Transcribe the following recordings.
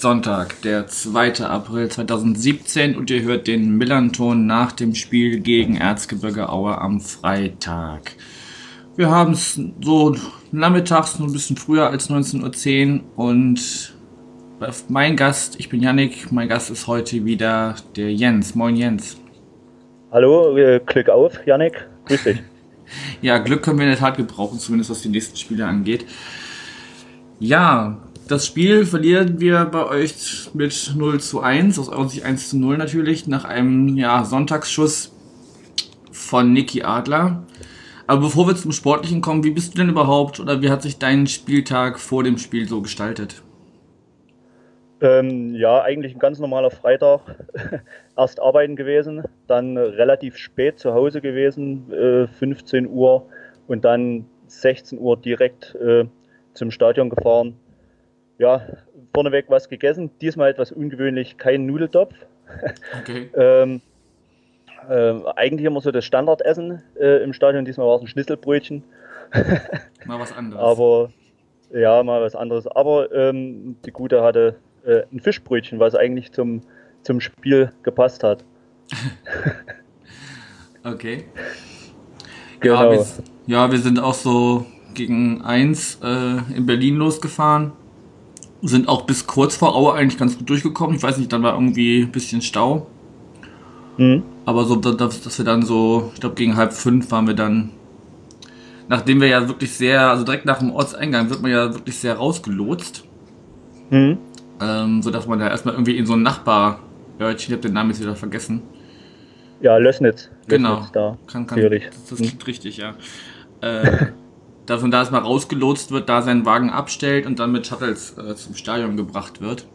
Sonntag, der 2. April 2017 und ihr hört den Millanton nach dem Spiel gegen Erzgebirge Aue am Freitag. Wir haben es so nachmittags, nur ein bisschen früher als 19.10 Uhr und mein Gast, ich bin Yannick, mein Gast ist heute wieder der Jens. Moin Jens. Hallo, äh, Glück auf, Yannick. Grüß dich. ja, Glück können wir in der Tat gebrauchen, zumindest was die nächsten Spiele angeht. Ja, das Spiel verlieren wir bei euch mit 0 zu 1, aus eurer Sicht 1 zu 0 natürlich, nach einem ja, Sonntagsschuss von Niki Adler. Aber bevor wir zum Sportlichen kommen, wie bist du denn überhaupt oder wie hat sich dein Spieltag vor dem Spiel so gestaltet? Ähm, ja, eigentlich ein ganz normaler Freitag. Erst arbeiten gewesen, dann relativ spät zu Hause gewesen, äh, 15 Uhr und dann 16 Uhr direkt äh, zum Stadion gefahren ja, vorneweg was gegessen. Diesmal etwas ungewöhnlich, kein Nudeltopf. Okay. ähm, äh, eigentlich immer so das Standardessen äh, im Stadion. Diesmal war es ein Schnitzelbrötchen. mal was anderes. Aber ja, mal was anderes. Aber ähm, die Gute hatte äh, ein Fischbrötchen, was eigentlich zum, zum Spiel gepasst hat. okay. Genau. Ja wir, ja, wir sind auch so gegen eins äh, in Berlin losgefahren sind auch bis kurz vor Aue eigentlich ganz gut durchgekommen. Ich weiß nicht, dann war irgendwie ein bisschen Stau. Mhm. Aber so, dass, dass wir dann so, ich glaube gegen halb fünf waren wir dann, nachdem wir ja wirklich sehr, also direkt nach dem Ortseingang wird man ja wirklich sehr rausgelotst. Mhm. Ähm, so dass man da erstmal irgendwie in so ein Nachbarörtchen, ich habe den Namen jetzt wieder vergessen. Ja, Lößnitz. Genau. Lößnitz da. Kann, kann, das, das klingt mhm. richtig, ja. Äh, dass man da erstmal rausgelotst wird, da seinen Wagen abstellt und dann mit Shuttles äh, zum Stadion gebracht wird.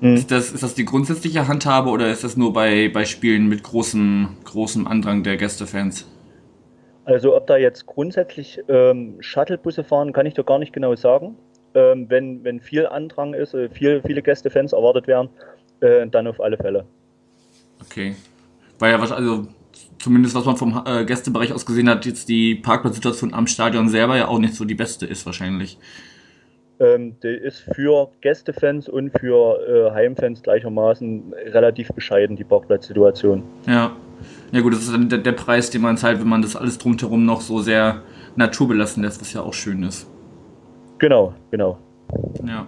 Mhm. Ist, das, ist das die grundsätzliche Handhabe oder ist das nur bei, bei Spielen mit großem, großem Andrang der Gästefans? Also ob da jetzt grundsätzlich ähm, Shuttlebusse fahren, kann ich doch gar nicht genau sagen. Ähm, wenn, wenn viel Andrang ist, äh, viel, viele Gästefans erwartet werden, äh, dann auf alle Fälle. Okay. Weil ja, also zumindest was man vom äh, Gästebereich aus gesehen hat, jetzt die Parkplatzsituation am Stadion selber ja auch nicht so die beste ist wahrscheinlich. Ähm, die ist für Gästefans und für äh, Heimfans gleichermaßen relativ bescheiden, die Parkplatzsituation. Ja. Ja gut, das ist dann der, der Preis, den man zahlt, wenn man das alles drumherum noch so sehr naturbelassen lässt, was ja auch schön ist. Genau, genau. Ja.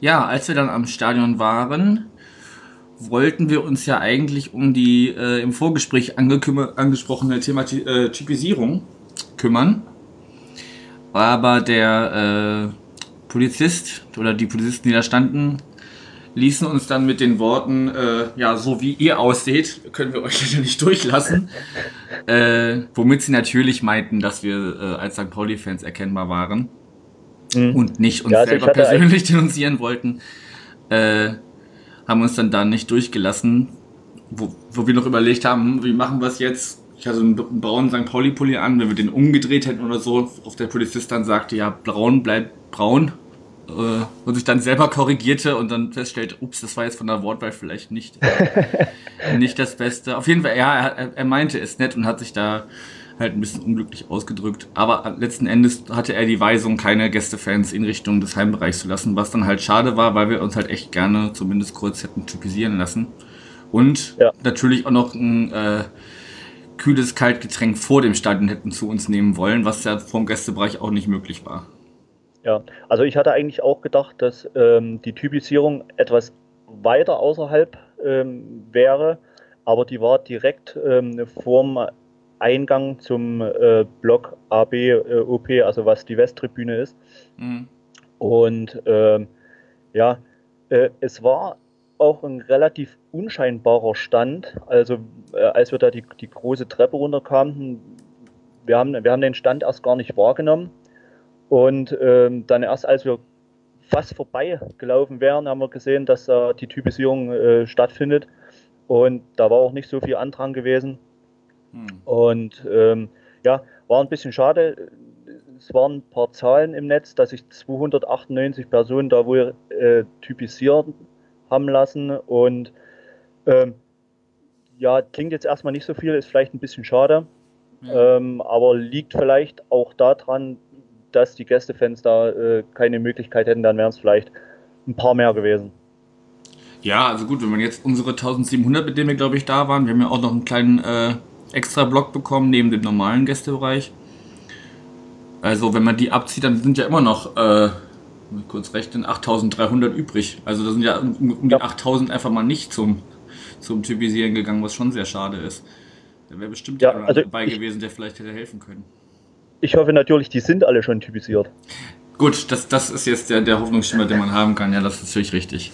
Ja, als wir dann am Stadion waren, wollten wir uns ja eigentlich um die äh, im Vorgespräch angesprochene Thema äh, Typisierung kümmern. Aber der äh, Polizist oder die Polizisten, die da standen, ließen uns dann mit den Worten, äh, ja, so wie ihr ausseht, können wir euch leider nicht durchlassen. äh, womit sie natürlich meinten, dass wir äh, als St. Pauli-Fans erkennbar waren mhm. und nicht uns ja, also selber persönlich denunzieren wollten. Äh, haben uns dann da nicht durchgelassen, wo, wo wir noch überlegt haben, wie machen wir es jetzt? Ich hatte einen braunen St. Pauli-Pulli an, wenn wir den umgedreht hätten oder so, auf der Polizist dann sagte, ja, braun bleibt braun. Äh, und sich dann selber korrigierte und dann feststellte, ups, das war jetzt von der Wortwahl vielleicht nicht, äh, nicht das Beste. Auf jeden Fall, ja, er, er meinte es nett und hat sich da halt ein bisschen unglücklich ausgedrückt. Aber letzten Endes hatte er die Weisung, keine Gästefans in Richtung des Heimbereichs zu lassen, was dann halt schade war, weil wir uns halt echt gerne zumindest kurz hätten typisieren lassen. Und ja. natürlich auch noch ein äh, kühles Kaltgetränk vor dem Stadion hätten zu uns nehmen wollen, was ja vom Gästebereich auch nicht möglich war. Ja, also ich hatte eigentlich auch gedacht, dass ähm, die Typisierung etwas weiter außerhalb ähm, wäre, aber die war direkt ähm, vorm Eingang zum äh, Block AB äh, OP, also was die Westtribüne ist. Mhm. Und ähm, ja, äh, es war auch ein relativ unscheinbarer Stand. Also äh, als wir da die, die große Treppe runterkamen, wir haben, wir haben den Stand erst gar nicht wahrgenommen. Und ähm, dann erst als wir fast vorbei gelaufen wären, haben wir gesehen, dass da die Typisierung äh, stattfindet. Und da war auch nicht so viel Andrang gewesen. Hm. Und ähm, ja, war ein bisschen schade. Es waren ein paar Zahlen im Netz, dass sich 298 Personen da wohl äh, typisiert haben lassen. Und ähm, ja, klingt jetzt erstmal nicht so viel, ist vielleicht ein bisschen schade, Ja. ähm, aber liegt vielleicht auch daran, dass die Gästefans da äh, keine Möglichkeit hätten, dann wären es vielleicht ein paar mehr gewesen. Ja, also gut, wenn man jetzt unsere 1700, mit denen wir glaube ich da waren, wir haben ja auch noch einen kleinen äh, extra Block bekommen neben dem normalen Gästebereich. Also wenn man die abzieht, dann sind ja immer noch, äh, kurz rechnen, 8300 übrig. Also da sind ja um, um die Ja. 8000 einfach mal nicht zum, zum Typisieren gegangen, was schon sehr schade ist. Da wäre bestimmt Ja, jemand also dabei ich- gewesen, der vielleicht hätte helfen können. Ich hoffe natürlich, die sind alle schon typisiert. Gut, das, das ist jetzt der, der Hoffnungsschimmer, den man haben kann. Ja, das ist natürlich richtig.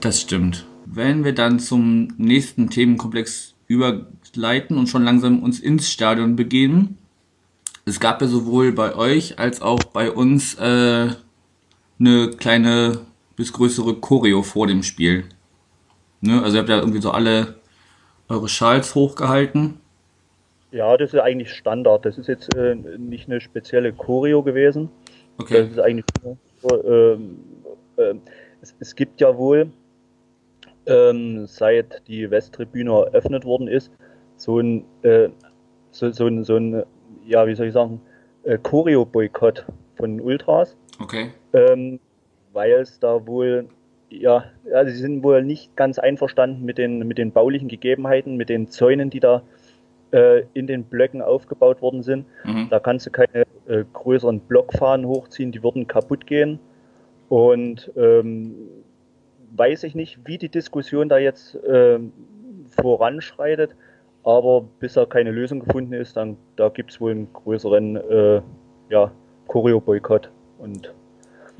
Das stimmt. Wenn wir dann zum nächsten Themenkomplex überleiten und schon langsam uns ins Stadion begeben. Es gab ja sowohl bei euch als auch bei uns äh, eine kleine bis größere Choreo vor dem Spiel. Ne? Also ihr habt ja irgendwie so alle eure Schals hochgehalten. Ja, das ist eigentlich Standard. Das ist jetzt äh, nicht eine spezielle Choreo gewesen. Das Okay. ist eigentlich nur, so, ähm, ähm, es, es gibt ja wohl, ähm, seit die Westtribüne eröffnet worden ist, so ein, äh, so, so ein, so ein ja, wie soll ich sagen, äh, Choreo-Boykott von Ultras, Okay. ähm, weil es da wohl, ja, also sie sind wohl nicht ganz einverstanden mit den, mit den baulichen Gegebenheiten, mit den Zäunen, die da äh, in den Blöcken aufgebaut worden sind. Mhm. Da kannst du keine äh, größeren Blockfahnen hochziehen, die würden kaputt gehen. Und ähm, weiß ich nicht, wie die Diskussion da jetzt ähm, voranschreitet, aber bis da keine Lösung gefunden ist, dann da gibt es wohl einen größeren äh, ja, Choreo-Boykott. Und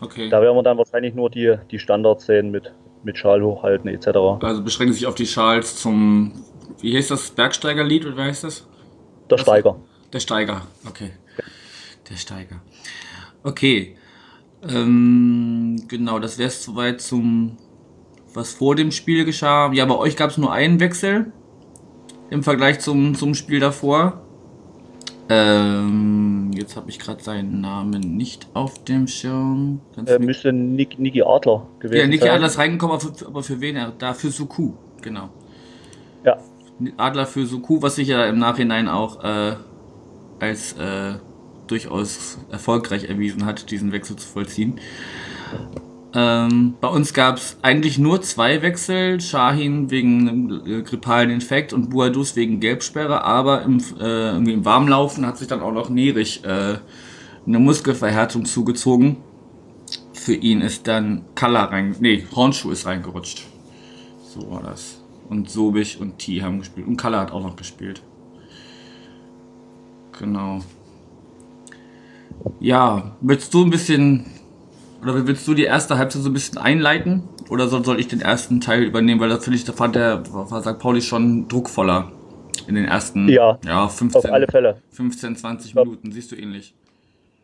Okay. da werden wir dann wahrscheinlich nur die, die Standards sehen mit, mit Schal hochhalten etc. Also beschränkt sich auf die Schals zum, wie heißt das, Bergsteigerlied oder wie heißt das? Der Steiger. Der Steiger, okay. Der Steiger. Okay. Ähm, genau, das wäre es soweit zum, was vor dem Spiel geschah. Ja, bei euch gab es nur einen Wechsel im Vergleich zum, zum Spiel davor. Ähm, jetzt habe ich gerade seinen Namen nicht auf dem Schirm. Ganz Äh, müsste Nick, Niki Adler gewesen ja, Niki sein. Adler ist reingekommen, aber für, aber für wen? er? Da für Suku, genau. Ja, Adler für Suku, was sich ja im Nachhinein auch äh, als äh, durchaus erfolgreich erwiesen hat, diesen Wechsel zu vollziehen. Ähm, bei uns gab es eigentlich nur zwei Wechsel, Shahin wegen einem äh, grippalen Infekt und Buadus wegen Gelbsperre, aber im, äh, im Warmlaufen hat sich dann auch noch Nerich äh, eine Muskelverhärtung zugezogen. Für ihn ist dann Kalla rein, nee, Hornschuh ist reingerutscht. So war das. Und Sobich und T haben gespielt. Und Kalla hat auch noch gespielt. Genau. Ja, willst du ein bisschen, oder willst du die erste Halbzeit so ein bisschen einleiten? Oder soll, soll ich den ersten Teil übernehmen? Weil da finde ich, da fand der, war St. Pauli schon druckvoller in den ersten Ja, ja, 15, auf alle Fälle. 15, 20 Ja. Minuten. Siehst du ähnlich.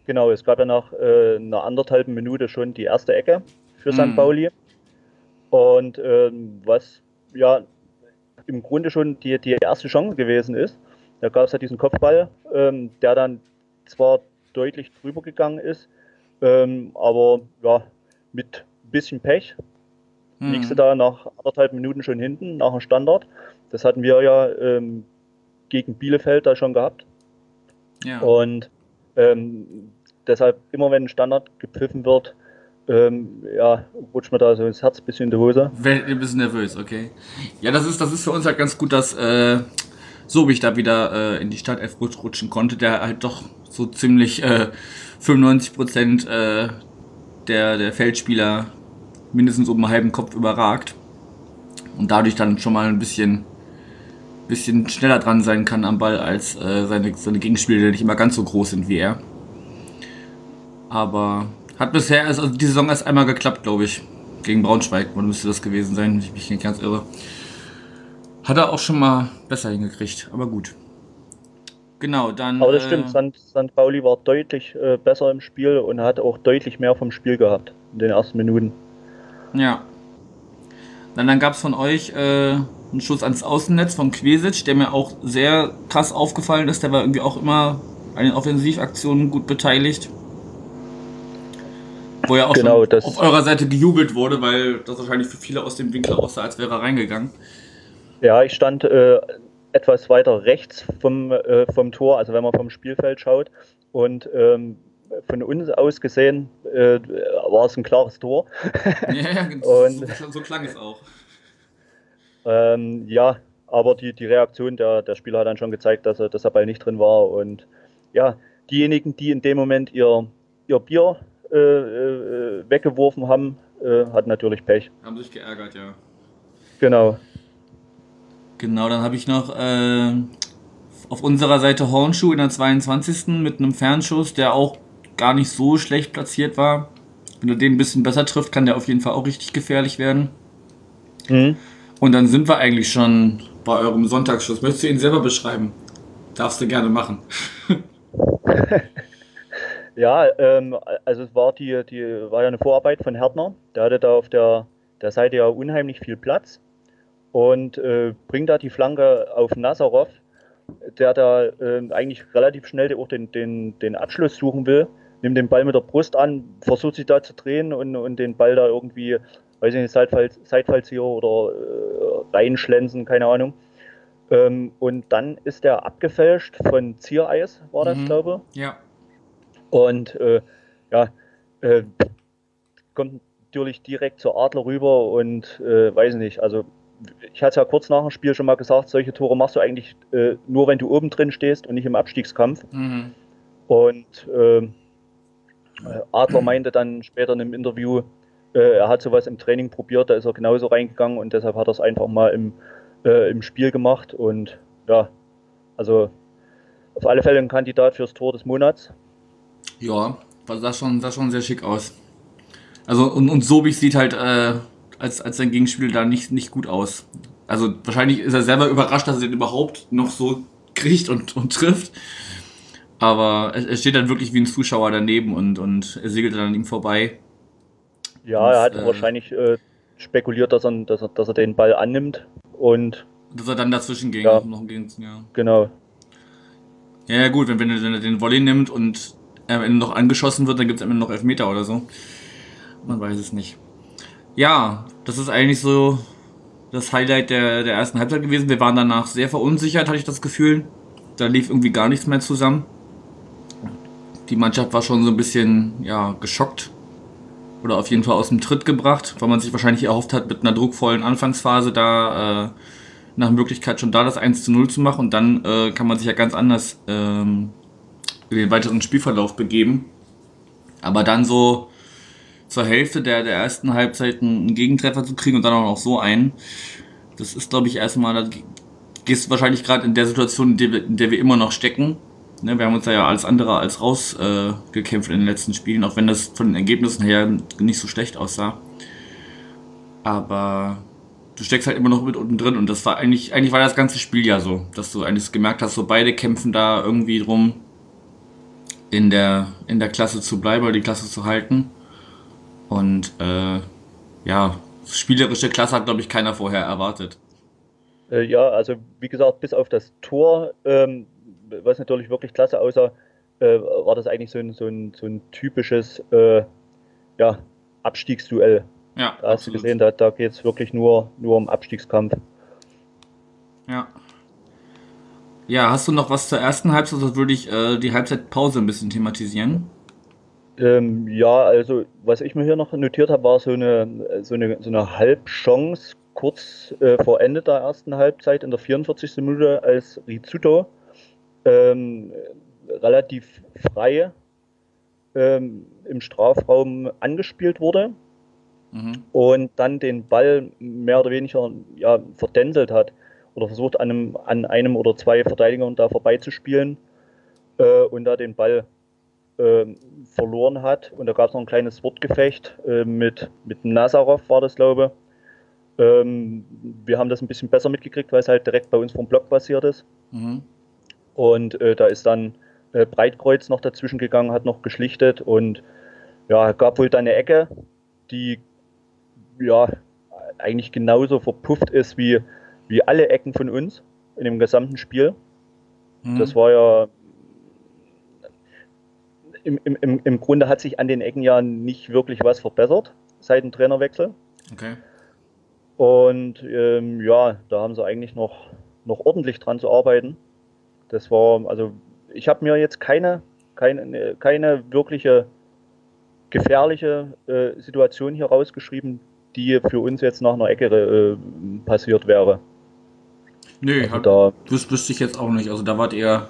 Genau, es gab ja nach äh, einer anderthalben Minute schon die erste Ecke für Mhm. St. Pauli. Und ähm, was ja im Grunde schon die, die erste Chance gewesen ist, da gab es ja diesen Kopfball, ähm, der dann zwar deutlich drüber gegangen ist, ähm, aber ja, mit bisschen Pech Hm. liegst du da nach anderthalb Minuten schon hinten, nach dem Standard. Das hatten wir ja ähm, gegen Bielefeld da schon gehabt. Ja. Und ähm, deshalb, immer wenn ein Standard gepfiffen wird, ähm, ja, rutscht mir da so das Herz ein bisschen in die Hose. Ein bisschen nervös, okay. Ja, das ist, das ist für uns halt ganz gut, dass äh, Sobich da wieder äh, in die Startelf rutsch- rutschen konnte, der halt doch so ziemlich äh, 95 Prozent äh, der, der Feldspieler mindestens um einen halben Kopf überragt und dadurch dann schon mal ein bisschen bisschen schneller dran sein kann am Ball als äh, seine, seine Gegenspieler, die nicht immer ganz so groß sind wie er. Aber hat bisher, also die Saison erst einmal geklappt, glaube ich. Gegen Braunschweig, oder müsste das gewesen sein, wenn ich mich nicht ganz irre. Hat er auch schon mal besser hingekriegt, aber gut. Genau, dann. Aber das äh, stimmt, St. St. Pauli war deutlich äh, besser im Spiel und hat auch deutlich mehr vom Spiel gehabt in den ersten Minuten. Ja. Dann, dann gab es von euch äh, einen Schuss ans Außennetz von Quesic, der mir auch sehr krass aufgefallen ist. Der war irgendwie auch immer an den Offensivaktionen gut beteiligt. Wo ja auch Genau, schon auf eurer Seite gejubelt wurde, weil das wahrscheinlich für viele aus dem Winkel aussah, als wäre er reingegangen. Ja, ich stand äh, etwas weiter rechts vom, äh, vom Tor, also wenn man vom Spielfeld schaut. Und ähm, von uns aus gesehen äh, war es ein klares Tor. Ja, ja Und- so, so klang es auch. Ähm, ja, aber die, die Reaktion der, der Spieler hat dann schon gezeigt, dass er, dass der Ball nicht drin war. Und ja, diejenigen, die in dem Moment ihr, ihr Bier äh, äh, weggeworfen haben, äh, hatten natürlich Pech. Haben sich geärgert, ja. Genau. Genau, dann habe ich noch äh, auf unserer Seite Hornschuh in der 22. mit einem Fernschuss, der auch gar nicht so schlecht platziert war. Wenn er den ein bisschen besser trifft, kann der auf jeden Fall auch richtig gefährlich werden. Mhm. Und dann sind wir eigentlich schon bei eurem Sonntagsschuss. Möchtest du ihn selber beschreiben? Darfst du gerne machen. Ja, ähm, also es war die, die war ja eine Vorarbeit von Härtner. Der hatte da auf der, der Seite ja unheimlich viel Platz und äh, bringt da die Flanke auf Nazarov, der da äh, eigentlich relativ schnell auch den, den, den Abschluss suchen will. Nimmt den Ball mit der Brust an, versucht sich da zu drehen und, und den Ball da irgendwie, weiß ich nicht, Seitfall, Seitfallzieher oder äh, reinschlänzen, keine Ahnung. Ähm, und dann ist der abgefälscht von Ziereis, war das, Mhm. glaube ich. Ja. Und äh, ja, äh, kommt natürlich direkt zur Adler rüber und äh, weiß nicht, also ich hatte es ja kurz nach dem Spiel schon mal gesagt, solche Tore machst du eigentlich äh, nur, wenn du oben drin stehst und nicht im Abstiegskampf. Mhm. Und ähm, äh, Adler meinte dann später in einem Interview, äh, er hat sowas im Training probiert, da ist er genauso reingegangen und deshalb hat er es einfach mal im, äh, im Spiel gemacht. Und ja, also auf alle Fälle ein Kandidat fürs Tor des Monats. Ja, das sah schon, sah schon sehr schick aus. Also, und, und Sobich sieht halt äh, als, als sein Gegenspiel da nicht, nicht gut aus. Also, wahrscheinlich ist er selber überrascht, dass er den überhaupt noch so kriegt und, und trifft. Aber er, er steht dann wirklich wie ein Zuschauer daneben und, und er segelt dann an ihm vorbei. Ja, er hat Und, äh, wahrscheinlich äh, spekuliert, dass er, dass, er, dass er den Ball annimmt. Und Dass er dann dazwischen ging. Ja. Noch gegen, ja. genau. Ja, ja, gut, wenn, wenn, er, den Volley nimmt und er am Ende noch angeschossen wird, dann gibt es am Ende noch Elfmeter oder so. Man weiß es nicht. Ja, das ist eigentlich so das Highlight der, der ersten Halbzeit gewesen. Wir waren danach sehr verunsichert, hatte ich das Gefühl. Da lief irgendwie gar nichts mehr zusammen. Die Mannschaft war schon so ein bisschen, ja, geschockt. Oder auf jeden Fall aus dem Tritt gebracht, weil man sich wahrscheinlich erhofft hat, mit einer druckvollen Anfangsphase da äh, nach Möglichkeit schon da das 1 zu 0 zu machen und dann äh, kann man sich ja ganz anders ähm, in den weiteren Spielverlauf begeben. Aber dann so zur Hälfte der, der ersten Halbzeit einen Gegentreffer zu kriegen und dann auch noch so einen, das ist, glaube ich, erstmal, da gehst du wahrscheinlich gerade in der Situation, in der, wir, in der wir immer noch stecken. Ne, wir haben uns da ja alles andere als rausgekämpft äh, in den letzten Spielen, auch wenn das von den Ergebnissen her nicht so schlecht aussah. Aber du steckst halt immer noch mit unten drin und das war eigentlich, eigentlich war das ganze Spiel ja so, dass du eigentlich gemerkt hast, so beide kämpfen da irgendwie drum, in der, in der Klasse zu bleiben oder die Klasse zu halten. Und äh, ja, spielerische Klasse hat, glaube ich, keiner vorher erwartet. Äh, ja, also wie gesagt, bis auf das Tor, ähm, was natürlich wirklich klasse aussah, äh, war das eigentlich so ein, so ein, so ein typisches äh, ja, Abstiegsduell. Ja, Da hast du gesehen, da, da geht es wirklich nur, nur um Abstiegskampf. Ja. Ja, hast du noch was zur ersten Halbzeit? Sonst würde ich äh, die Halbzeitpause ein bisschen thematisieren. Ähm, ja, also was ich mir hier noch notiert habe, war so eine, so eine, so eine Halbchance kurz äh, vor Ende der ersten Halbzeit in der 44. Minute, als Rizzuto ähm, relativ frei ähm, im Strafraum angespielt wurde Mhm. und dann den Ball mehr oder weniger ja, verdänselt hat oder versucht an einem, an einem oder zwei Verteidigern da vorbeizuspielen äh, und da den Ball verloren hat. Und da gab es noch ein kleines Wortgefecht äh, mit, mit Nazarov, war das, glaube ich. Ähm, wir haben das ein bisschen besser mitgekriegt, weil es halt direkt bei uns vom Block passiert ist. Mhm. Und äh, da ist dann äh, Breitkreuz noch dazwischen gegangen, hat noch geschlichtet und ja, gab wohl dann eine Ecke, die ja eigentlich genauso verpufft ist wie, wie alle Ecken von uns in dem gesamten Spiel. Mhm. Das war ja im, im, im, Grunde hat sich an den Ecken ja nicht wirklich was verbessert seit dem Trainerwechsel. Okay. Und ähm, ja, da haben sie eigentlich noch, noch ordentlich dran zu arbeiten. Das war, also ich habe mir jetzt keine, keine, keine wirkliche gefährliche äh, Situation hier rausgeschrieben, die für uns jetzt nach einer Ecke äh, passiert wäre. Nö, also da, das wüsste ich jetzt auch nicht. Also da wart ihr,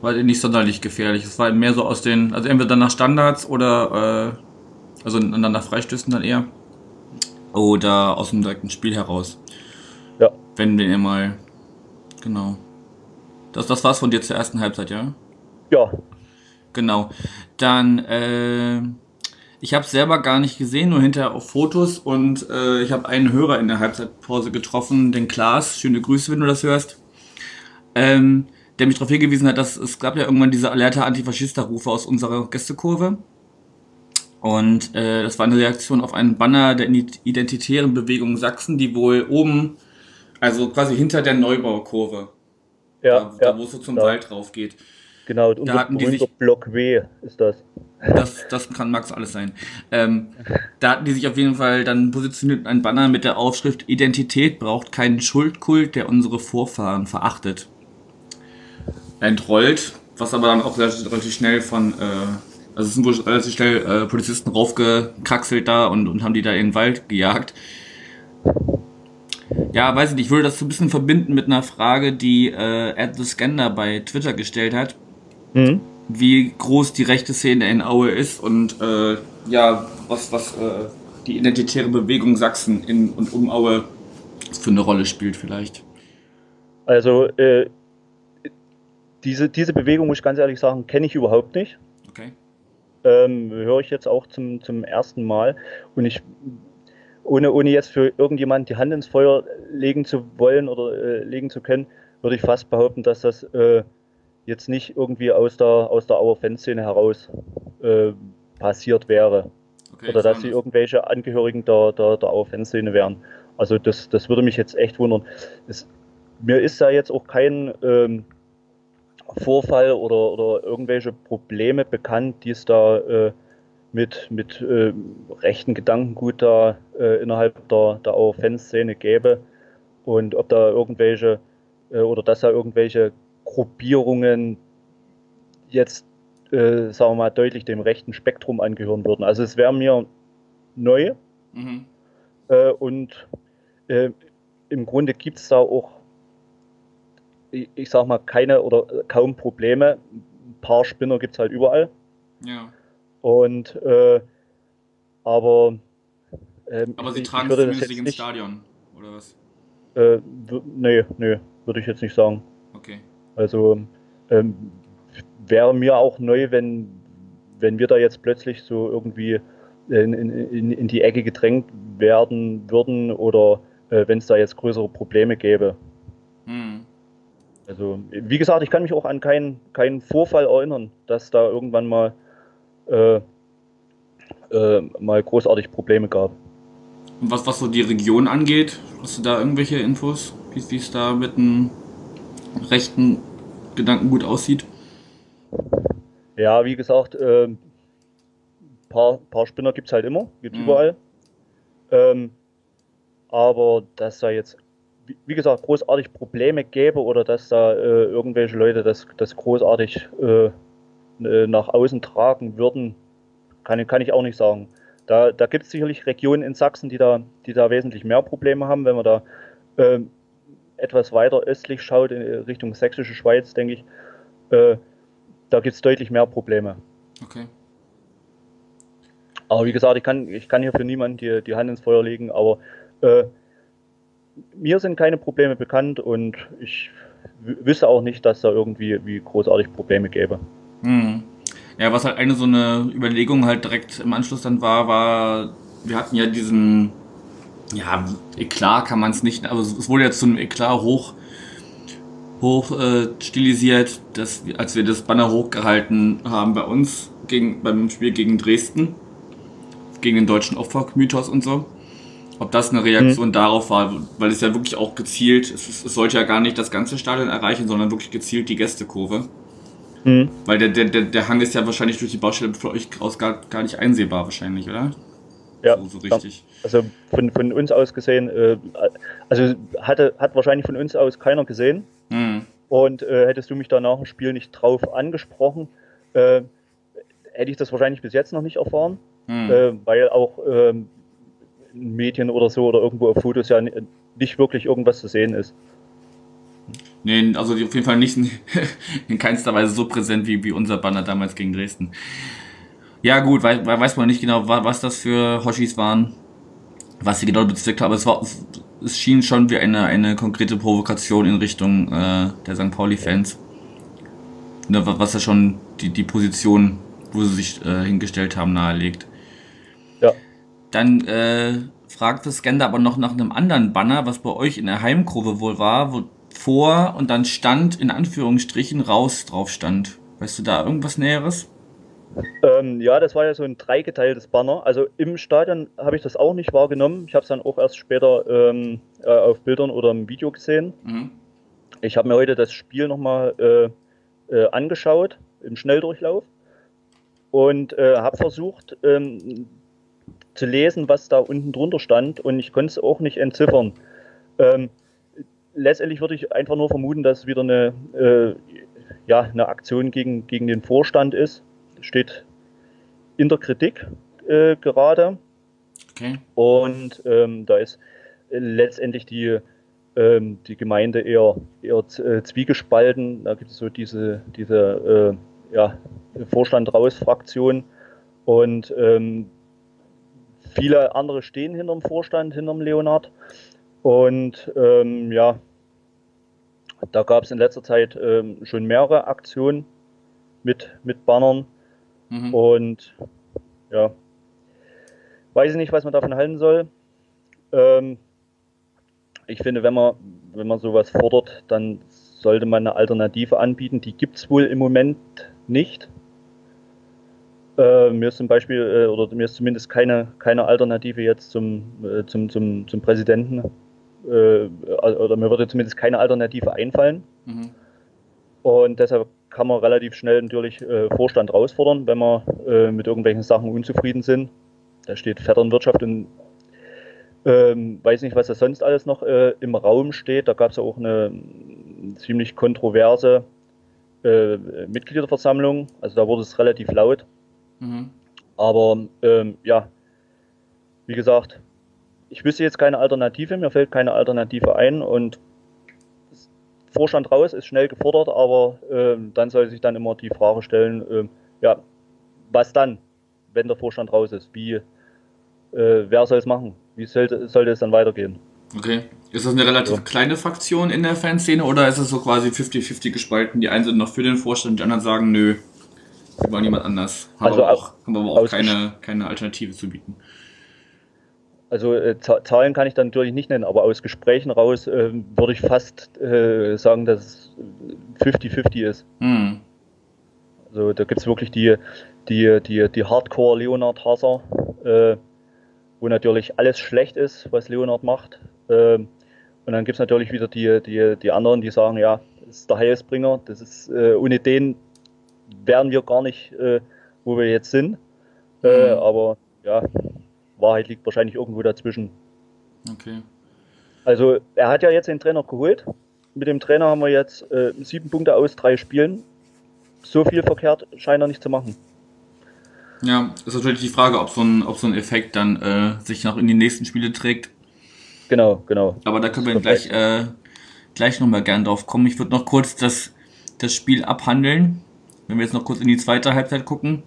wart ihr nicht sonderlich gefährlich. Es war mehr so aus den, also entweder dann nach Standards oder äh, also nach Freistößen dann eher. Oder aus dem direkten Spiel heraus. Ja. Wenn wir mal. Genau. Das, das war's von dir zur ersten Halbzeit, ja? Ja. Genau. Dann, äh, ich habe selber gar nicht gesehen, nur hinterher auf Fotos und äh, ich habe einen Hörer in der Halbzeitpause getroffen, den Klaas. Schöne Grüße, wenn du das hörst. Ähm, der mich darauf hingewiesen hat, dass es gab ja irgendwann diese Alerta Antifaschista-Rufe aus unserer Gästekurve. Und äh, das war eine Reaktion auf einen Banner der Identitären Bewegung Sachsen, die wohl oben, also quasi hinter der Neubaukurve, ja, da, ja, da wo es so zum da. Wald drauf geht. Genau, und da hatten die sich, Block W ist das. Das, das kann Max alles sein. Ähm, da hatten die sich auf jeden Fall dann positioniert ein Banner mit der Aufschrift Identität braucht keinen Schuldkult, der unsere Vorfahren verachtet. Entrollt, was aber dann auch relativ schnell von, äh, also es sind wohl relativ schnell äh, Polizisten raufgekraxelt da und, und haben die da in den Wald gejagt. Ja, weiß ich nicht, ich würde das so ein bisschen verbinden mit einer Frage, die äh, At the Scanner bei Twitter gestellt hat mhm. wie groß die rechte Szene in Aue ist und äh, ja, was, was äh, die identitäre Bewegung Sachsen in und um Aue für eine Rolle spielt vielleicht. Also äh, diese, diese Bewegung, muss ich ganz ehrlich sagen, kenne ich überhaupt nicht. Okay. Ähm, höre ich jetzt auch zum, zum ersten Mal. Und ich, ohne, ohne jetzt für irgendjemand die Hand ins Feuer legen zu wollen oder äh, legen zu können, würde ich fast behaupten, dass das äh, jetzt nicht irgendwie aus der, aus der Auer Fanszene heraus äh, passiert wäre. Okay, Oder dass sie irgendwelche Angehörigen der, der, der Auer Fanszene wären. Also das, das würde mich jetzt echt wundern. Es, mir ist da jetzt auch kein ähm, Vorfall oder, oder irgendwelche Probleme bekannt, die es da äh, mit, mit äh, rechten Gedankengut da äh, innerhalb der, der Auer Fanszene gäbe. Und ob da irgendwelche äh, oder dass da irgendwelche Gruppierungen jetzt, äh, sagen wir mal, deutlich dem rechten Spektrum angehören würden. Also es wäre mir neu mhm. äh, und im Grunde gibt es da auch, ich, ich sag mal, keine oder kaum Probleme. Ein paar Spinner gibt es halt überall. Ja. Und äh, aber ähm, aber sie ich, tragen ich zumindest nicht ins Stadion, oder was? Äh, nee, nee, würde ich jetzt nicht sagen. Okay. Also ähm, wäre mir auch neu, wenn, wenn wir da jetzt plötzlich so irgendwie in, in, in die Ecke gedrängt werden würden oder äh, wenn es da jetzt größere Probleme gäbe. Also, wie gesagt, ich kann mich auch an keinen, keinen Vorfall erinnern, dass da irgendwann mal, äh, äh, mal großartig Probleme gab. Und was, was so die Region angeht, hast du da irgendwelche Infos, wie es da mit dem rechten Gedankengut aussieht? Ja, wie gesagt, äh, paar, paar Spinner gibt es halt immer, gibt mhm. überall. Ähm, aber dass da jetzt, wie, gesagt, großartig Probleme gäbe oder dass da äh, irgendwelche Leute das, das großartig äh, nach außen tragen würden, kann, kann ich auch nicht sagen. Da, da gibt es sicherlich Regionen in Sachsen, die da, die da wesentlich mehr Probleme haben, wenn man da ähm, etwas weiter östlich schaut, in Richtung Sächsische Schweiz, denke ich, äh, da gibt es deutlich mehr Probleme. Okay. Aber wie gesagt, ich kann, ich kann hier für niemanden die, die Hand ins Feuer legen, aber äh, mir sind keine Probleme bekannt und ich wüsste auch nicht, dass da irgendwie wie großartig Probleme gäbe. Hm. Ja, was halt eine so eine Überlegung halt direkt im Anschluss dann war, war, wir hatten ja diesen ja, Eklat kann man es nicht, aber es wurde jetzt zu einem Eklat hoch, hoch äh, stilisiert, dass, als wir das Banner hochgehalten haben bei uns, gegen, beim Spiel gegen Dresden, gegen den deutschen Opfermythos und so. Ob das eine Reaktion mhm. darauf war, weil es ja wirklich auch gezielt, es, es, sollte ja gar nicht das ganze Stadion erreichen, sondern wirklich gezielt die Gästekurve. Mhm. Weil der, der, der, der Hang ist ja wahrscheinlich durch die Baustelle für euch aus gar, gar nicht einsehbar, wahrscheinlich, oder? Ja, so, so richtig. Also von, von uns aus gesehen, äh, also hatte, hat wahrscheinlich von uns aus keiner gesehen. Mhm. Und äh, hättest du mich da nach dem Spiel nicht drauf angesprochen, äh, hätte ich das wahrscheinlich bis jetzt noch nicht erfahren, mhm. weil auch ähm, Medien oder so oder irgendwo auf Fotos ja nicht wirklich irgendwas zu sehen ist. Nee, also auf jeden Fall nicht in keinster Weise so präsent wie, wie unser Banner damals gegen Dresden. Ja, gut, weiß, weiß man nicht genau, was das für Hoshis waren, was sie genau bezweckt haben. Aber es, war, es schien schon wie eine, eine konkrete Provokation in Richtung äh, der St. Pauli-Fans. Ne, was ja schon die, die Position, wo sie sich äh, hingestellt haben, nahelegt. Dann äh, fragte Skanda aber noch nach einem anderen Banner, was bei euch in der Heimkurve wohl war, wo vor und dann stand in Anführungsstrichen raus drauf stand. Weißt du da irgendwas Näheres? Ähm, ja, das war ja so ein dreigeteiltes Banner. Also im Stadion habe ich das auch nicht wahrgenommen. Ich habe es dann auch erst später ähm, äh, auf Bildern oder im Video gesehen. Mhm. Ich habe mir heute das Spiel nochmal äh, äh, angeschaut im Schnelldurchlauf und äh, habe versucht ähm, zu lesen, was da unten drunter stand und ich konnte es auch nicht entziffern. Ähm, letztendlich würde ich einfach nur vermuten, dass es wieder eine, äh, ja, eine Aktion gegen, gegen den Vorstand ist steht in der Kritik äh, gerade. Okay. Und ähm, da ist letztendlich die, ähm, die Gemeinde eher, eher äh, zwiegespalten. Da gibt es so diese, diese äh, ja, Vorstand raus Fraktion und ähm, viele andere stehen hinterm Vorstand, hinterm Leonard. Und ähm, ja, da gab es in letzter Zeit ähm, schon mehrere Aktionen mit, mit Bannern. Mhm. Und ja, weiß ich nicht, was man davon halten soll. Ähm, ich finde, wenn man, wenn man sowas fordert, dann sollte man eine Alternative anbieten. Die gibt es wohl im Moment nicht. Äh, mir ist zum Beispiel, äh, oder mir ist zumindest keine, keine Alternative jetzt zum, äh, zum, zum, zum Präsidenten, äh, oder mir würde zumindest keine Alternative einfallen. Mhm. Und deshalb kann man relativ schnell natürlich äh, Vorstand herausfordern, wenn wir äh, mit irgendwelchen Sachen unzufrieden sind. Da steht Vetternwirtschaft und ähm, weiß nicht, was da sonst alles noch im Raum steht. Da gab es ja auch eine ziemlich kontroverse Mitgliederversammlung. Also da wurde es relativ laut. Mhm. Aber ähm, ja, wie gesagt, ich wüsste jetzt keine Alternative, mir fällt keine Alternative ein und Vorstand raus, ist schnell gefordert, aber äh, dann soll sich dann immer die Frage stellen, äh, ja, was dann, wenn der Vorstand raus ist? Wie, äh, wer soll es machen? Wie sollte, sollte es dann weitergehen? Okay. Ist das eine relativ ja. kleine Fraktion in der Fanszene oder ist es so quasi 50-50 gespalten? Die einen sind noch für den Vorstand, die anderen sagen, nö, wir wollen jemand anders. Haben also aber auch, haben aber auch keine, keine Alternative zu bieten. Also äh, Zahlen kann ich dann natürlich nicht nennen, aber aus Gesprächen raus äh, würde ich fast äh, sagen, dass es 50-50 ist. Mhm. Also da gibt es wirklich die, die, die, die Hardcore-Leonard-Hasser, äh, wo natürlich alles schlecht ist, was Leonard macht. Ähm, und dann gibt es natürlich wieder die, die, die anderen, die sagen, ja, das ist der Heilsbringer, das ist, äh, ohne den wären wir gar nicht, äh, wo wir jetzt sind. Mhm. aber ja, Wahrheit liegt wahrscheinlich irgendwo dazwischen. Okay. Also er hat ja jetzt den Trainer geholt. Mit dem Trainer haben wir jetzt äh, sieben Punkte aus drei Spielen. So viel verkehrt scheint er nicht zu machen. Ja, ist natürlich die Frage, ob so ein, ob so ein Effekt dann äh, sich noch in die nächsten Spiele trägt. Genau, genau. Aber da können wir gleich, äh, gleich nochmal gern drauf kommen. Ich würde noch kurz das, das Spiel abhandeln. Wenn wir jetzt noch kurz in die zweite Halbzeit gucken.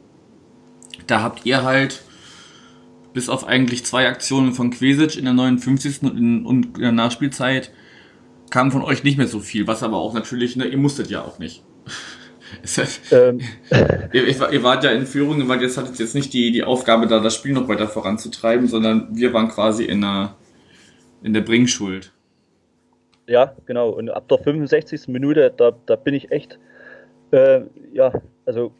Da habt ihr halt bis auf eigentlich zwei Aktionen von Quesic in der 59. und in, und in der Nachspielzeit kam von euch nicht mehr so viel, was aber auch natürlich, ne, ihr musstet ja auch nicht. ähm. ihr, ihr, wart ja in Führung, weil jetzt hattet jetzt nicht die, die Aufgabe, da das Spiel noch weiter voranzutreiben, sondern wir waren quasi in der, in der Bringschuld. Ja, genau. Und ab der 65. Minute, da, da bin ich echt, äh, ja, also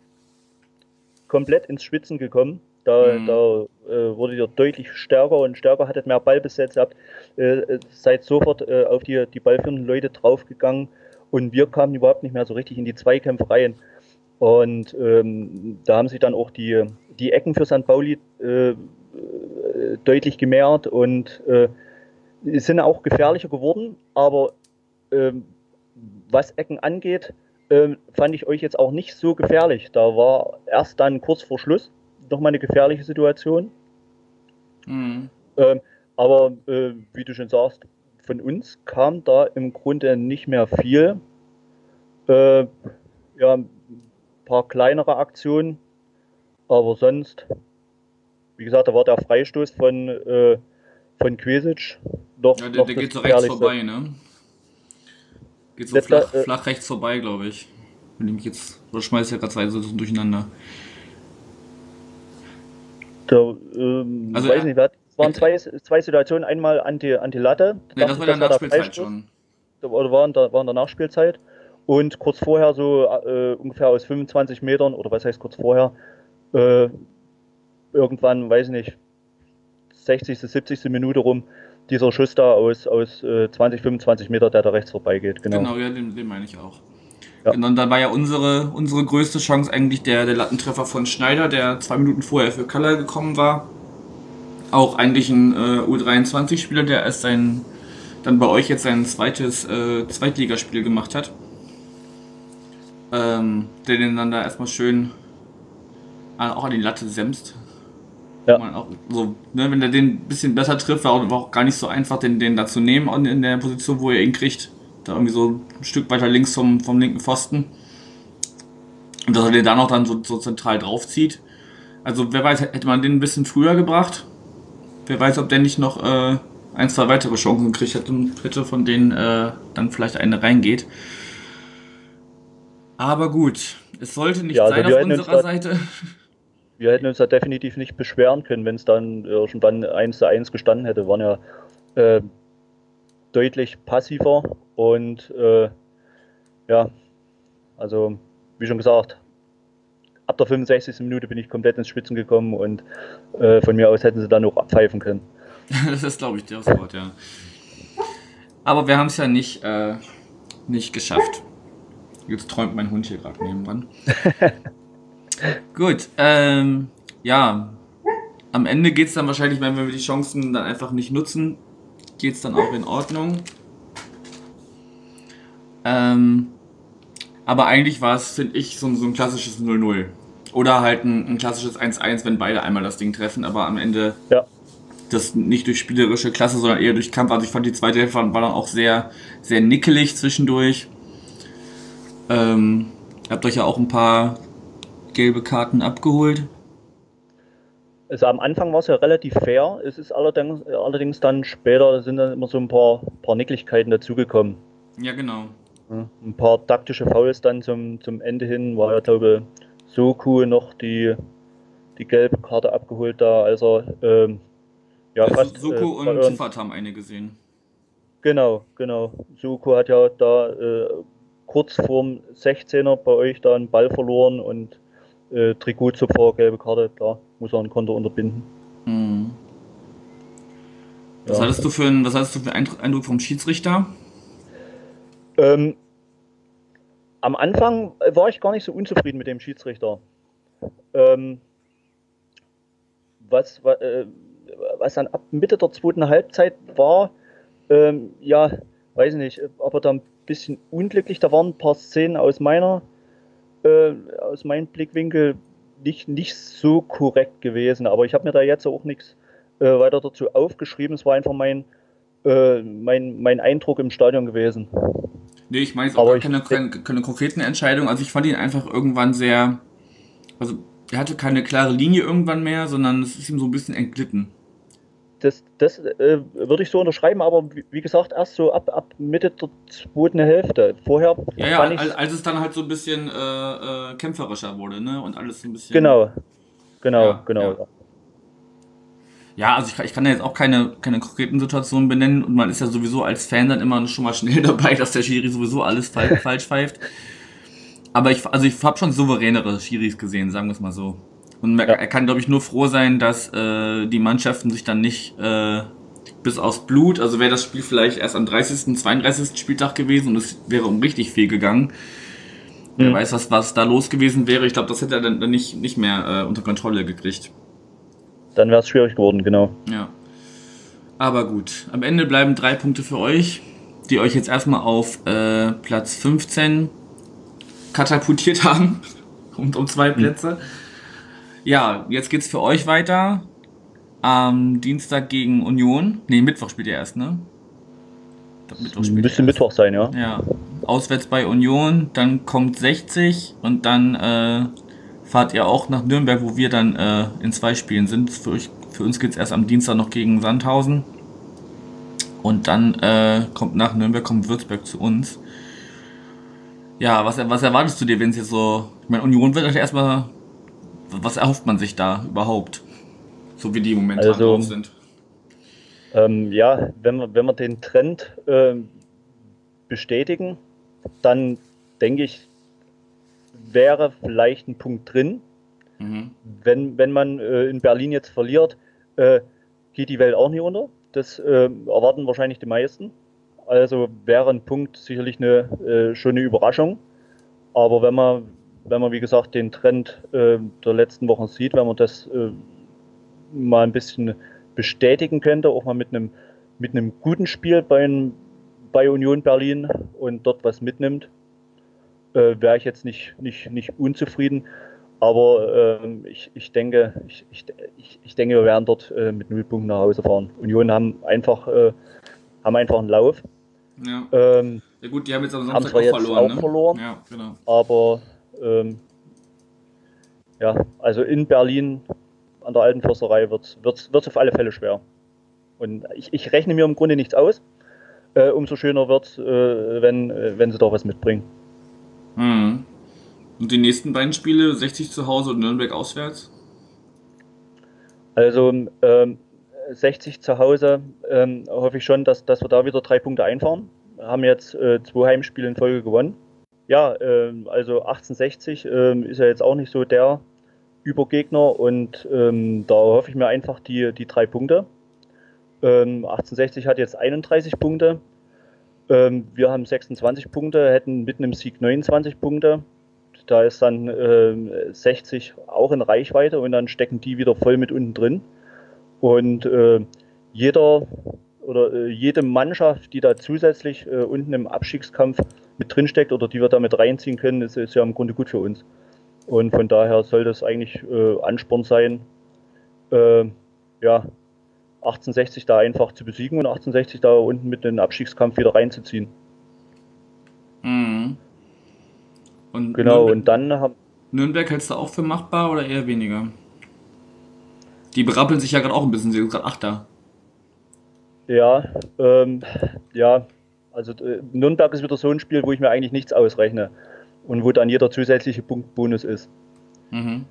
komplett ins Schwitzen gekommen. Da, mhm. da äh, wurde ihr deutlich stärker und stärker, hattet mehr Ballbesitz gehabt, äh, seid sofort äh, auf die, die ballführenden Leute draufgegangen und wir kamen überhaupt nicht mehr so richtig in die Zweikämpfe rein. Und ähm, da haben sich dann auch die, die Ecken für St. Pauli äh, äh, deutlich gemehrt und äh, sind auch gefährlicher geworden. Aber ähm, was Ecken angeht, ähm, fand ich euch jetzt auch nicht so gefährlich. Da war erst dann kurz vor Schluss nochmal eine gefährliche Situation. Mhm. Ähm, aber äh, wie du schon sagst, von uns kam da im Grunde nicht mehr viel. Äh, ja, ein paar kleinere Aktionen, aber sonst, wie gesagt, da war der Freistoß von, äh, von Quesic. Doch, ja, der, der geht so rechts vorbei, ne? Geht so flach, äh, flach, rechts vorbei, glaube ich. Wenn ich mich jetzt, oder schmeiß ja gerade zwei so durcheinander. Da, ähm, also, weiß nicht, es waren zwei, zwei Situationen. Einmal an die, Latte. Ja, das war in der Nachspielzeit schon. Oder war in, der, war in der Nachspielzeit. Und kurz vorher, so äh, ungefähr aus 25 Metern, oder was heißt kurz vorher, äh, irgendwann, weiß ich nicht, 60., 70. Minute rum, dieser Schuss da aus, aus äh, 20, 25 Meter, der da rechts vorbeigeht. Genau, genau ja, den, den meine ich auch. Ja. Und dann war ja unsere, unsere größte Chance eigentlich der, der Lattentreffer von Schneider, der zwei Minuten vorher für Kaller gekommen war. Auch eigentlich ein äh, U23-Spieler, der erst sein, dann bei euch jetzt sein zweites äh, Zweitligaspiel gemacht hat. Ähm, der den dann da erstmal schön auch an die Latte semst. Ja. Auch so, ne, wenn er den ein bisschen besser trifft, war auch, auch gar nicht so einfach, den, den da zu nehmen in der Position, wo er ihn kriegt. Da irgendwie so ein Stück weiter links vom, vom linken Pfosten. Und dass er den da noch dann so, so zentral draufzieht. Also wer weiß, hätte man den ein bisschen früher gebracht. Wer weiß, ob der nicht noch äh, ein, zwei weitere Chancen gekriegt hätte und hätte, von denen äh, dann vielleicht eine reingeht. Aber gut, es sollte nicht ja, also sein auf unserer Seite. Wir hätten uns da definitiv nicht beschweren können, wenn es dann irgendwann 1 zu 1 gestanden hätte. Wir waren ja äh, deutlich passiver und äh, ja, also wie schon gesagt, ab der 65. Minute bin ich komplett ins Spitzen gekommen und äh, von mir aus hätten sie dann auch abpfeifen können. das ist, glaube ich, das Wort, ja. Aber wir haben es ja nicht, äh, nicht geschafft. Jetzt träumt mein Hund hier gerade nebenan. Gut, ähm, ja. Am Ende geht es dann wahrscheinlich, wenn wir die Chancen dann einfach nicht nutzen, geht es dann auch in Ordnung. Ähm, aber eigentlich war es, finde ich, so, so, ein klassisches 0-0. Oder halt ein, ein klassisches 1-1, wenn beide einmal das Ding treffen, aber am Ende ja. das nicht durch spielerische Klasse, sondern eher durch Kampf. Also ich fand die zweite Hälfte war dann auch sehr, sehr nickelig zwischendurch. Ähm, habt euch ja auch ein paar gelbe Karten abgeholt. Also am Anfang war es ja relativ fair. Es ist allerdings, allerdings dann später sind dann immer so ein paar, paar Nicklichkeiten dazugekommen. Ja, genau. ein paar taktische Fouls dann zum, zum Ende hin war ja, glaube ich, Soku noch die, die gelbe Karte abgeholt da. Also, ähm, ja, also fast. Soku äh, und Ziffert haben eine gesehen. Genau, genau. Soku hat ja da äh, kurz vorm 16er bei euch da einen Ball verloren und äh, Trikotzupfer, gelbe Karte, klar, muss er ein Konto unterbinden. Mhm. Was, ja. hattest du für einen, was hattest du für einen Eindruck vom Schiedsrichter? Ähm, am Anfang war ich gar nicht so unzufrieden mit dem Schiedsrichter. Ähm, was, was, äh, was dann ab Mitte der zweiten Halbzeit war, ähm, ja, weiß nicht, aber da ein bisschen unglücklich. Da waren ein paar Szenen aus meiner äh, aus meinem Blickwinkel nicht, nicht so korrekt gewesen. Aber ich habe mir da jetzt auch nichts äh, weiter dazu aufgeschrieben. Es war einfach mein, äh, mein, mein Eindruck im Stadion gewesen. Nee, ich meine jetzt auch keine, keine, keine konkreten Entscheidungen. Also ich fand ihn einfach irgendwann sehr. Also er hatte keine klare Linie irgendwann mehr, sondern es ist ihm so ein bisschen entglitten das, das äh, würde ich so unterschreiben, aber wie, gesagt, erst so ab, ab Mitte der zweiten Hälfte. Vorher. Ja, ja, als, als, es dann halt so ein bisschen äh, äh, kämpferischer wurde, ne? Und alles so ein bisschen. Genau, genau, ja, genau. Ja. ja also ich, ich, kann ja jetzt auch keine, keine konkreten Situationen benennen und man ist ja sowieso als Fan dann immer schon mal schnell dabei, dass der Schiri sowieso alles falsch pfeift. Aber ich, also ich habe schon souveränere Schiris gesehen, sagen wir es mal so. Und ja. er kann, glaube ich, nur froh sein, dass äh, die Mannschaften sich dann nicht äh, bis aufs Blut, also wäre das Spiel vielleicht erst am 30., 32. Spieltag gewesen und es wäre um richtig viel gegangen. Mhm. Wer weiß, was, was da los gewesen wäre. Ich glaube, das hätte er dann, dann nicht, nicht mehr äh, unter Kontrolle gekriegt. dann wäre es schwierig geworden, genau. Ja. Aber gut, am Ende bleiben drei Punkte für euch, die euch jetzt erstmal auf äh, Platz 15 katapultiert haben. und um zwei Plätze. Ja, jetzt geht's für euch weiter. Am Dienstag gegen Union. Ne, Mittwoch spielt ihr erst, ne? Mittwoch spielt Müsste Mittwoch sein, ja. Ja. Auswärts bei Union, dann kommt 60 und dann äh, fahrt ihr auch nach Nürnberg, wo wir dann äh, in zwei Spielen sind. Für, euch, für uns geht's erst am Dienstag noch gegen Sandhausen. Und dann äh, kommt nach Nürnberg kommt Würzburg zu uns. Ja, was, was erwartest du dir, wenn es jetzt so. Ich meine, Union wird erstmal. Was erhofft man sich da überhaupt? So wie die momentan also, drauf sind. Ähm, ja, wenn wir, wenn wir den Trend äh, bestätigen, dann denke ich, wäre vielleicht ein Punkt drin. Mhm. Wenn, wenn man äh, in Berlin jetzt verliert, äh, geht die Welt auch nicht unter. Das äh, erwarten wahrscheinlich die meisten. Also wäre ein Punkt sicherlich eine äh, schöne Überraschung. Aber wenn man, wenn man wie gesagt den Trend äh, der letzten Wochen sieht, wenn man das äh, mal ein bisschen bestätigen könnte, auch mal mit einem, mit einem guten Spiel bei, bei Union Berlin und dort was mitnimmt, äh, wäre ich jetzt nicht, nicht, nicht unzufrieden. Aber äh, ich, ich, denke, ich, ich, ich, denke, wir werden dort äh, mit null Punkten nach Hause fahren. Union haben einfach, äh, haben einfach einen Lauf. Ja. Ähm, ja gut, die haben jetzt am Samstag auch verloren. Auch ne? verloren. Ja, genau. Aber ähm, ja, also in Berlin an der alten Försterei wird es auf alle Fälle schwer. Und ich, ich, rechne mir im Grunde nichts aus. Äh, umso schöner wird es, äh, wenn, äh, wenn sie da was mitbringen. Mhm. Und die nächsten beiden Spiele, 60 zu Hause und Nürnberg auswärts? Also ähm, 60 zu Hause ähm, hoffe ich schon, dass, dass wir da wieder drei Punkte einfahren. Wir haben jetzt äh, zwei Heimspiele in Folge gewonnen. Ja, äh, also 1860 äh, ist ja jetzt auch nicht so der Übergegner und ähm, da hoffe ich mir einfach die, die drei Punkte. 1860 ähm, hat jetzt 31 Punkte. Ähm, wir haben 26 Punkte, hätten mit einem Sieg 29 Punkte. Da ist dann 60 ähm, auch in Reichweite und dann stecken die wieder voll mit unten drin. Und äh, jeder oder äh, jede Mannschaft, die da zusätzlich äh, unten im Abstiegskampf mit drinsteckt oder die wir damit reinziehen können, ist, ist ja im Grunde gut für uns. Und von daher soll das eigentlich äh, Ansporn sein, äh, ja, 1860 da einfach zu besiegen und 1860 da unten mit dem Abstiegskampf wieder reinzuziehen. Mhm. Und genau, Nürnberg, und dann haben. Nürnberg hältst du auch für machbar oder eher weniger? Die berappeln sich ja gerade auch ein bisschen, sie sind gerade Achter. Ja, ähm, ja, also äh, Nürnberg ist wieder so ein Spiel, wo ich mir eigentlich nichts ausrechne und wo dann jeder zusätzliche Punkt Bonus ist. Mhm.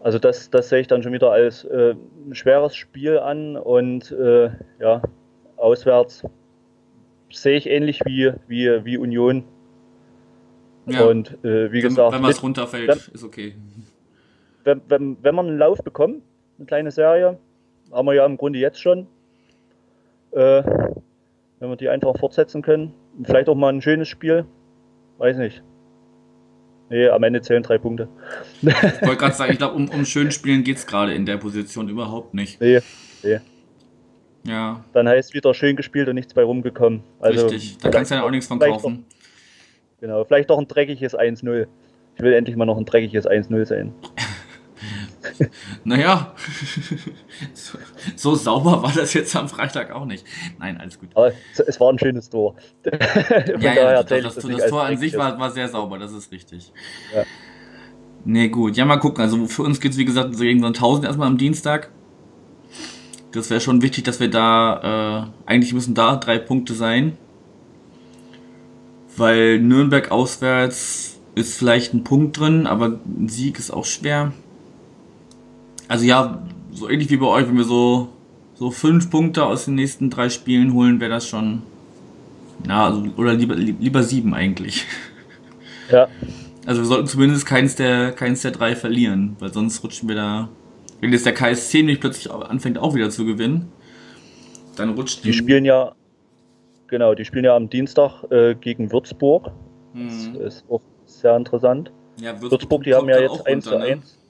Also das, das sehe ich dann schon wieder als äh, ein schweres Spiel an und äh, ja, auswärts sehe ich ähnlich wie, wie, wie Union. Ja. Und äh, wie wenn, gesagt. Wenn was runterfällt, wenn, ist okay. Wenn, wenn, wenn man einen Lauf bekommt, eine kleine Serie. Haben wir ja im Grunde jetzt schon. Wenn wir die einfach fortsetzen können. Vielleicht auch mal ein schönes Spiel. Weiß nicht. Nee, am Ende zählen drei Punkte. Ich wollte gerade sagen, ich glaube, um, um schön spielen geht es gerade in der Position überhaupt nicht. Nee, nee. Ja. Dann heißt wieder schön gespielt und nichts bei rumgekommen. Also, Richtig, da kannst du ja auch nichts von kaufen. Doch, genau, vielleicht doch ein dreckiges 1-0. Ich will endlich mal noch ein dreckiges 1-0 sehen. naja, so, so, sauber war das jetzt am Freitag auch nicht. Nein, alles gut. Aber es war ein schönes Tor. ja, ja, das, das, das, das Tor an sich war, war, sehr sauber, das ist richtig. Ja. Nee, gut. Ja, mal gucken. Also für uns geht es, wie gesagt, gegen so 1000 erstmal am Dienstag. Das wäre schon wichtig, dass wir da, äh, eigentlich müssen da drei Punkte sein. Weil Nürnberg auswärts ist vielleicht ein Punkt drin, aber ein Sieg ist auch schwer. Also ja, so ähnlich wie bei euch, wenn wir so, so fünf Punkte aus den nächsten drei Spielen holen, wäre das schon. Ja, also, oder lieber, lieber sieben eigentlich. Ja. Also wir sollten zumindest keins der, keins der drei verlieren, weil sonst rutschen wir da. Wenn jetzt der KSC nicht plötzlich anfängt auch wieder zu gewinnen, dann rutscht die. Die spielen ja, genau, die spielen ja am Dienstag äh, gegen Würzburg. Mhm. Das ist auch sehr interessant. Ja, Würzburg, Würzburg die haben ja jetzt 1 zu 1.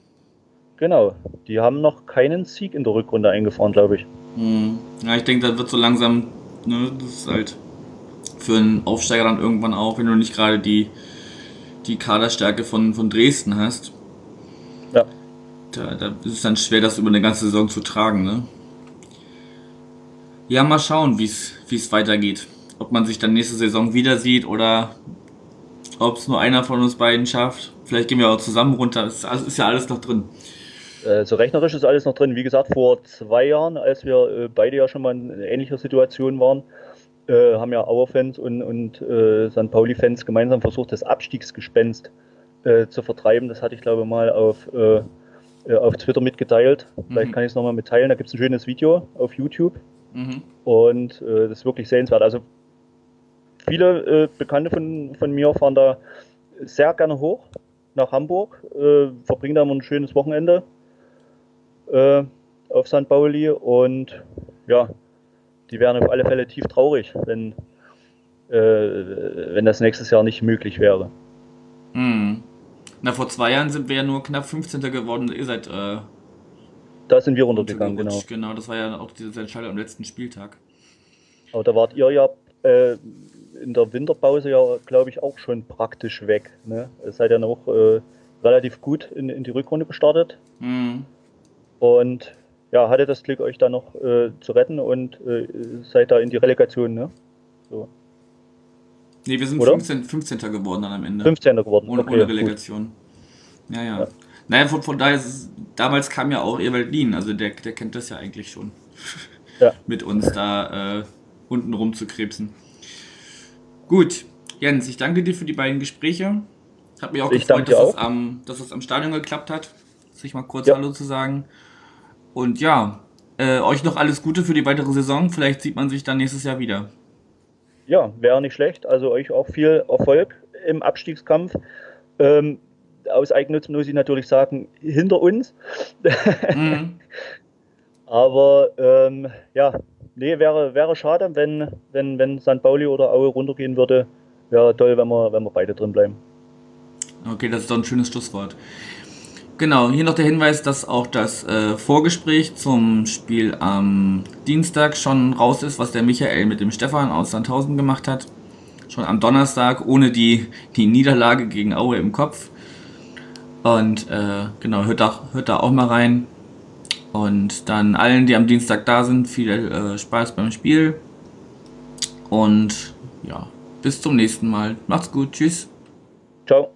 Genau, die haben noch keinen Sieg in der Rückrunde eingefahren, glaube ich. Hm. Ja, ich denke, das wird so langsam, ne, das ist halt für einen Aufsteiger dann irgendwann auch, wenn du nicht gerade die, die Kaderstärke von, von Dresden hast. Ja. Da, da ist es dann schwer, das über eine ganze Saison zu tragen, ne? Ja, mal schauen, wie es weitergeht. Ob man sich dann nächste Saison wieder sieht oder ob es nur einer von uns beiden schafft. Vielleicht gehen wir auch zusammen runter. Es ist, ist ja alles noch drin. Äh, so rechnerisch ist alles noch drin. Wie gesagt, vor zwei Jahren, als wir äh, beide ja schon mal in ähnlicher Situation waren, äh, haben ja Auer-Fans und, und äh, St. Pauli-Fans gemeinsam versucht, das Abstiegsgespenst äh, zu vertreiben. Das hatte ich, glaube ich, mal auf, äh, auf Twitter mitgeteilt. Vielleicht mhm. kann ich es nochmal mitteilen. Da gibt es ein schönes Video auf YouTube. Mhm. Und das ist wirklich sehenswert. Also viele Bekannte von, von mir fahren da sehr gerne hoch nach Hamburg, verbringen da mal ein schönes Wochenende äh, auf St. Pauli und ja, die wären auf alle Fälle tief traurig, wenn, äh, wenn das nächstes Jahr nicht möglich wäre. Hm. Na, vor zwei Jahren sind wir ja nur knapp 15. geworden. Ihr seid. Äh, da sind wir runtergegangen, genau. Genau, das war ja auch diese Entscheidung am letzten Spieltag. Aber da wart ihr ja äh, in der Winterpause ja, glaube ich, auch schon praktisch weg. Ne? Ihr seid ja noch äh, relativ gut in, in die Rückrunde gestartet. Mhm. Und ja, hatte das Glück, euch da noch äh, zu retten und äh, seid da in die Relegation, ne? So. Nee, wir sind 15, 15. geworden dann am Ende. 15. geworden. Ohne, okay, ohne Relegation. Ja, ja, ja. Naja, von, von daher, ist, damals kam ja auch Ewald Lien, also der, der kennt das ja eigentlich schon. Ja. Mit uns da äh, unten rum zu krebsen. Gut, Jens, ich danke dir für die beiden Gespräche. Hat mich auch ich gefreut, dass, es am, dass es am Stadion geklappt hat. Sich mal kurz ja. Hallo zu sagen. Und ja, äh, euch noch alles Gute für die weitere Saison. Vielleicht sieht man sich dann nächstes Jahr wieder. Ja, wäre nicht schlecht. Also euch auch viel Erfolg im Abstiegskampf. Ähm, aus Eigennutz muss ich natürlich sagen, hinter uns. Mhm. Aber ähm, ja, nee, wäre, wäre schade, wenn, wenn, wenn St. Pauli oder Aue runtergehen würde. Wäre toll, wenn wir, wenn wir beide drin bleiben. Okay, das ist doch ein schönes Schlusswort. Genau, hier noch der Hinweis, dass auch das äh, Vorgespräch zum Spiel am Dienstag schon raus ist, was der Michael mit dem Stefan aus Sandhausen gemacht hat. Schon am Donnerstag, ohne die, die Niederlage gegen Aue im Kopf. Und äh, genau, hört da, hört da auch mal rein. Und dann allen, die am Dienstag da sind, viel äh, Spaß beim Spiel. Und ja, bis zum nächsten Mal. Macht's gut, tschüss. Ciao.